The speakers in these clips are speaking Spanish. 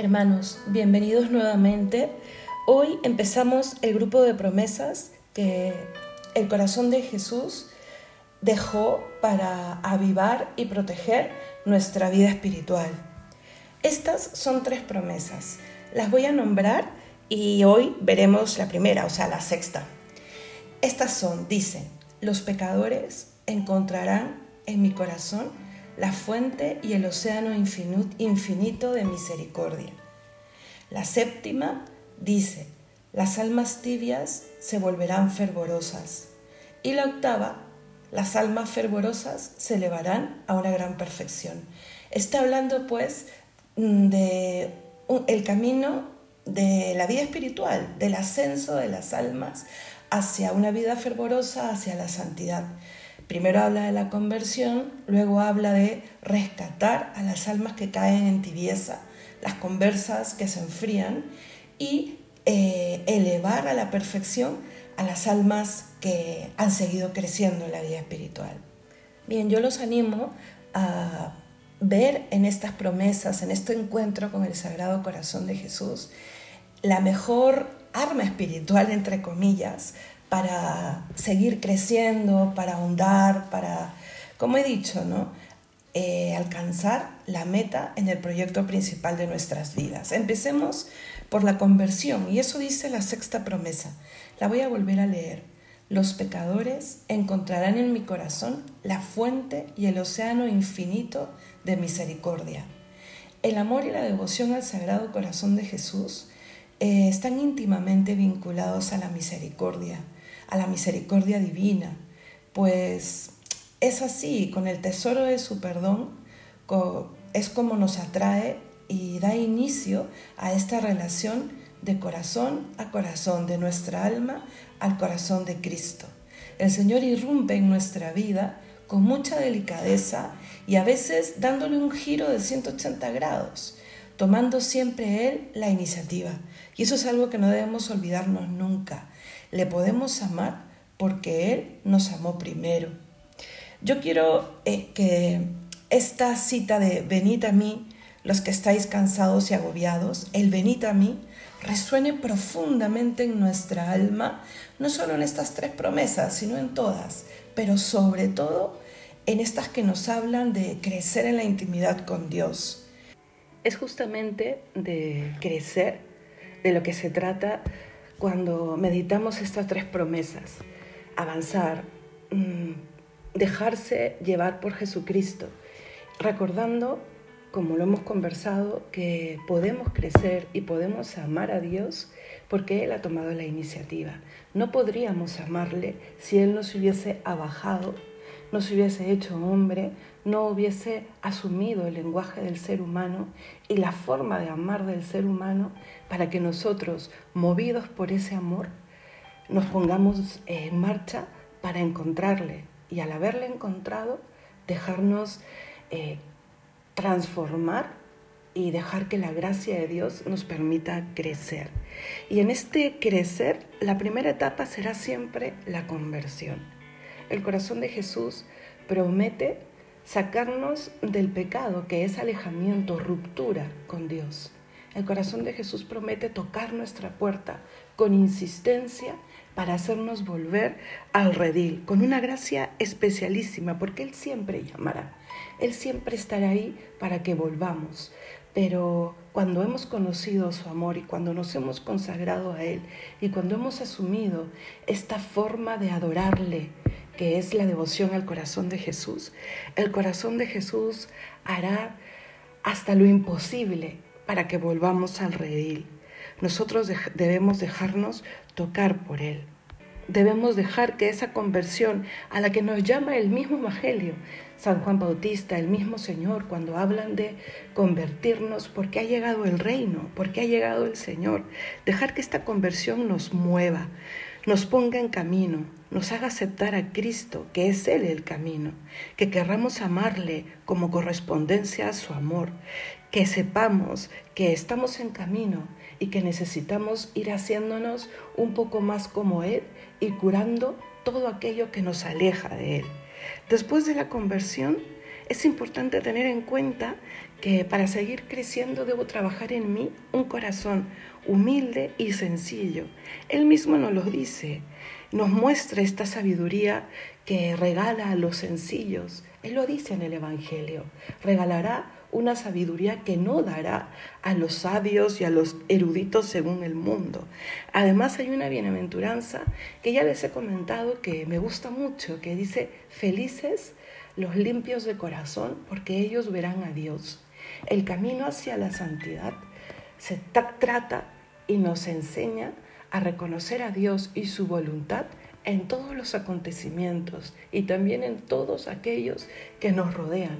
Hermanos, bienvenidos nuevamente. Hoy empezamos el grupo de promesas que el corazón de Jesús dejó para avivar y proteger nuestra vida espiritual. Estas son tres promesas. Las voy a nombrar y hoy veremos la primera, o sea, la sexta. Estas son, dice, los pecadores encontrarán en mi corazón la fuente y el océano infinito de misericordia. La séptima dice, las almas tibias se volverán fervorosas. Y la octava, las almas fervorosas se elevarán a una gran perfección. Está hablando pues de el camino de la vida espiritual, del ascenso de las almas hacia una vida fervorosa, hacia la santidad. Primero habla de la conversión, luego habla de rescatar a las almas que caen en tibieza, las conversas que se enfrían y eh, elevar a la perfección a las almas que han seguido creciendo en la vida espiritual. Bien, yo los animo a ver en estas promesas, en este encuentro con el Sagrado Corazón de Jesús, la mejor arma espiritual, entre comillas, para seguir creciendo, para ahondar, para, como he dicho, ¿no? Eh, alcanzar la meta en el proyecto principal de nuestras vidas. Empecemos por la conversión y eso dice la sexta promesa. La voy a volver a leer. Los pecadores encontrarán en mi corazón la fuente y el océano infinito de misericordia. El amor y la devoción al Sagrado Corazón de Jesús eh, están íntimamente vinculados a la misericordia a la misericordia divina, pues es así, con el tesoro de su perdón, es como nos atrae y da inicio a esta relación de corazón a corazón, de nuestra alma al corazón de Cristo. El Señor irrumpe en nuestra vida con mucha delicadeza y a veces dándole un giro de 180 grados, tomando siempre Él la iniciativa. Y eso es algo que no debemos olvidarnos nunca. Le podemos amar porque Él nos amó primero. Yo quiero eh, que esta cita de venid a mí, los que estáis cansados y agobiados, el venid a mí, resuene profundamente en nuestra alma, no solo en estas tres promesas, sino en todas, pero sobre todo en estas que nos hablan de crecer en la intimidad con Dios. Es justamente de crecer de lo que se trata cuando meditamos estas tres promesas, avanzar, mm, dejarse llevar por Jesucristo, recordando, como lo hemos conversado, que podemos crecer y podemos amar a Dios porque Él ha tomado la iniciativa. No podríamos amarle si Él nos hubiese abajado, nos hubiese hecho hombre, no hubiese asumido el lenguaje del ser humano y la forma de amar del ser humano para que nosotros, movidos por ese amor, nos pongamos en marcha para encontrarle y al haberle encontrado, dejarnos eh, transformar y dejar que la gracia de Dios nos permita crecer. Y en este crecer, la primera etapa será siempre la conversión. El corazón de Jesús promete sacarnos del pecado que es alejamiento, ruptura con Dios. El corazón de Jesús promete tocar nuestra puerta con insistencia para hacernos volver al redil, con una gracia especialísima, porque Él siempre llamará, Él siempre estará ahí para que volvamos. Pero cuando hemos conocido su amor y cuando nos hemos consagrado a Él y cuando hemos asumido esta forma de adorarle, que es la devoción al corazón de Jesús, el corazón de Jesús hará hasta lo imposible para que volvamos al redil. Nosotros debemos dejarnos tocar por Él. Debemos dejar que esa conversión a la que nos llama el mismo Evangelio, San Juan Bautista, el mismo Señor, cuando hablan de convertirnos porque ha llegado el reino, porque ha llegado el Señor, dejar que esta conversión nos mueva, nos ponga en camino, nos haga aceptar a Cristo, que es Él el camino, que querramos amarle como correspondencia a su amor, que sepamos que estamos en camino y que necesitamos ir haciéndonos un poco más como Él y curando todo aquello que nos aleja de Él. Después de la conversión, es importante tener en cuenta que para seguir creciendo debo trabajar en mí un corazón humilde y sencillo. Él mismo nos lo dice, nos muestra esta sabiduría que regala a los sencillos. Él lo dice en el Evangelio, regalará una sabiduría que no dará a los sabios y a los eruditos según el mundo. Además hay una bienaventuranza que ya les he comentado que me gusta mucho, que dice, felices los limpios de corazón, porque ellos verán a Dios. El camino hacia la santidad se trata y nos enseña a reconocer a Dios y su voluntad en todos los acontecimientos y también en todos aquellos que nos rodean.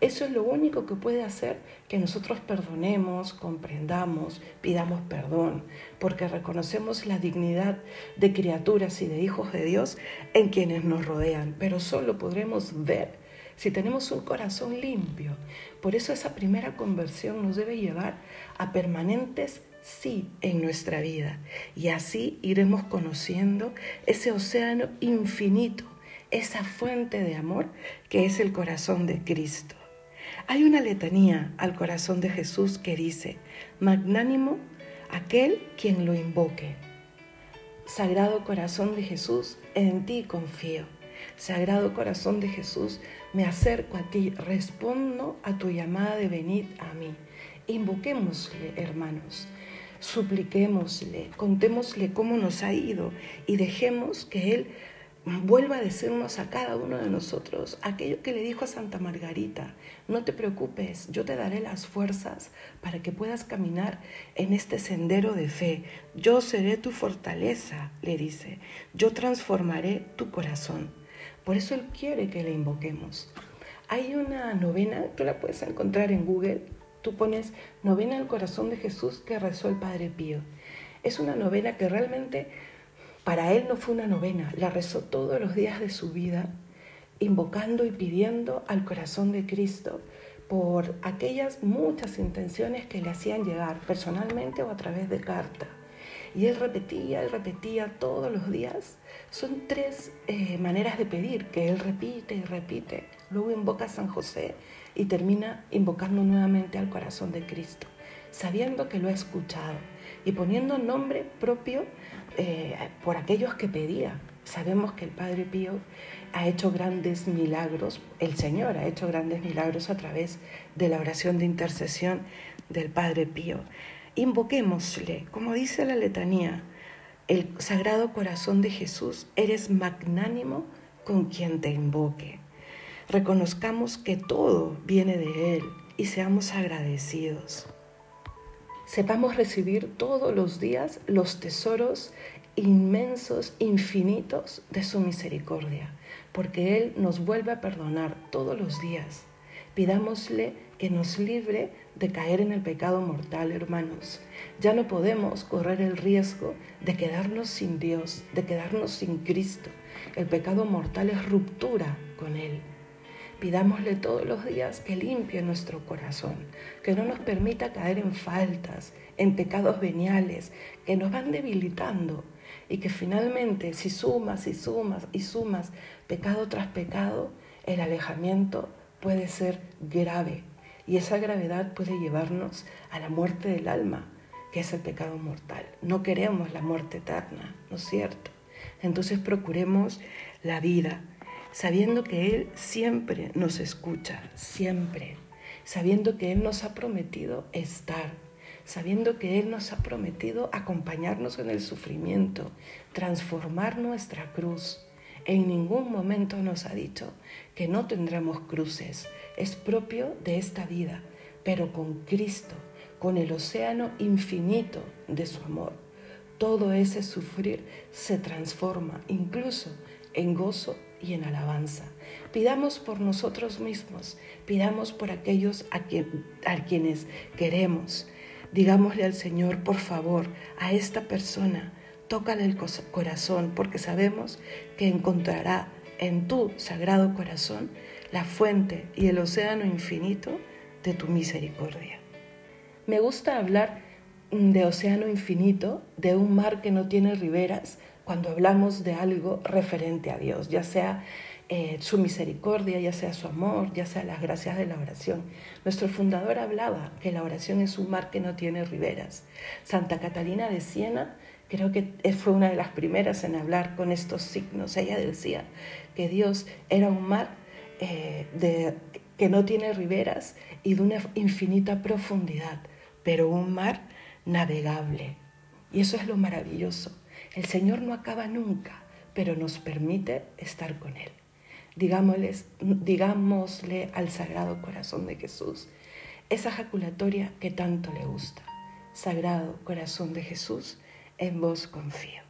Eso es lo único que puede hacer que nosotros perdonemos, comprendamos, pidamos perdón, porque reconocemos la dignidad de criaturas y de hijos de Dios en quienes nos rodean, pero solo podremos ver si tenemos un corazón limpio. Por eso esa primera conversión nos debe llevar a permanentes sí en nuestra vida. Y así iremos conociendo ese océano infinito, esa fuente de amor que es el corazón de Cristo. Hay una letanía al corazón de Jesús que dice, magnánimo aquel quien lo invoque. Sagrado corazón de Jesús, en ti confío. Sagrado corazón de Jesús, me acerco a ti, respondo a tu llamada de venir a mí. Invoquémosle, hermanos. Supliquémosle, contémosle cómo nos ha ido y dejemos que Él vuelva a decirnos a cada uno de nosotros aquello que le dijo a Santa Margarita, no te preocupes, yo te daré las fuerzas para que puedas caminar en este sendero de fe, yo seré tu fortaleza, le dice, yo transformaré tu corazón. Por eso Él quiere que le invoquemos. Hay una novena, tú la puedes encontrar en Google, Tú pones novena al corazón de Jesús que rezó el Padre Pío. Es una novena que realmente para él no fue una novena, la rezó todos los días de su vida, invocando y pidiendo al corazón de Cristo por aquellas muchas intenciones que le hacían llegar personalmente o a través de carta. Y él repetía y repetía todos los días. Son tres eh, maneras de pedir que él repite y repite. Luego invoca a San José y termina invocando nuevamente al corazón de Cristo, sabiendo que lo ha escuchado y poniendo nombre propio eh, por aquellos que pedía. Sabemos que el Padre Pío ha hecho grandes milagros, el Señor ha hecho grandes milagros a través de la oración de intercesión del Padre Pío. Invoquémosle, como dice la letanía, el Sagrado Corazón de Jesús, eres magnánimo con quien te invoque. Reconozcamos que todo viene de Él y seamos agradecidos. Sepamos recibir todos los días los tesoros inmensos, infinitos de su misericordia, porque Él nos vuelve a perdonar todos los días. Pidámosle que nos libre de caer en el pecado mortal, hermanos. Ya no podemos correr el riesgo de quedarnos sin Dios, de quedarnos sin Cristo. El pecado mortal es ruptura con Él. Pidámosle todos los días que limpie nuestro corazón, que no nos permita caer en faltas, en pecados veniales, que nos van debilitando y que finalmente si sumas y sumas y sumas pecado tras pecado, el alejamiento puede ser grave y esa gravedad puede llevarnos a la muerte del alma, que es el pecado mortal. No queremos la muerte eterna, ¿no es cierto? Entonces procuremos la vida sabiendo que Él siempre nos escucha, siempre, sabiendo que Él nos ha prometido estar, sabiendo que Él nos ha prometido acompañarnos en el sufrimiento, transformar nuestra cruz. En ningún momento nos ha dicho que no tendremos cruces, es propio de esta vida, pero con Cristo, con el océano infinito de su amor. Todo ese sufrir se transforma incluso en gozo y en alabanza. Pidamos por nosotros mismos, pidamos por aquellos a, quienes queremos. Digámosle al Señor, por favor, a esta persona, tócale el corazón, porque sabemos que encontrará en tu sagrado corazón la fuente y el océano infinito de tu misericordia. Me gusta hablar de océano infinito, de un mar que no tiene riberas, cuando hablamos de algo referente a Dios, ya sea eh, su misericordia, ya sea su amor, ya sea las gracias de la oración. Nuestro fundador hablaba que la oración es un mar que no tiene riberas. Santa Catalina de Siena creo que fue una de las primeras en hablar con estos signos. Ella decía que Dios era un mar eh, que no tiene riberas y de una infinita profundidad, pero un mar navegable. Y eso es lo maravilloso. El Señor no acaba nunca, pero nos permite estar con Él. Digámosle al Sagrado Corazón de Jesús esa jaculatoria que tanto le gusta. Sagrado Corazón de Jesús, en vos confío.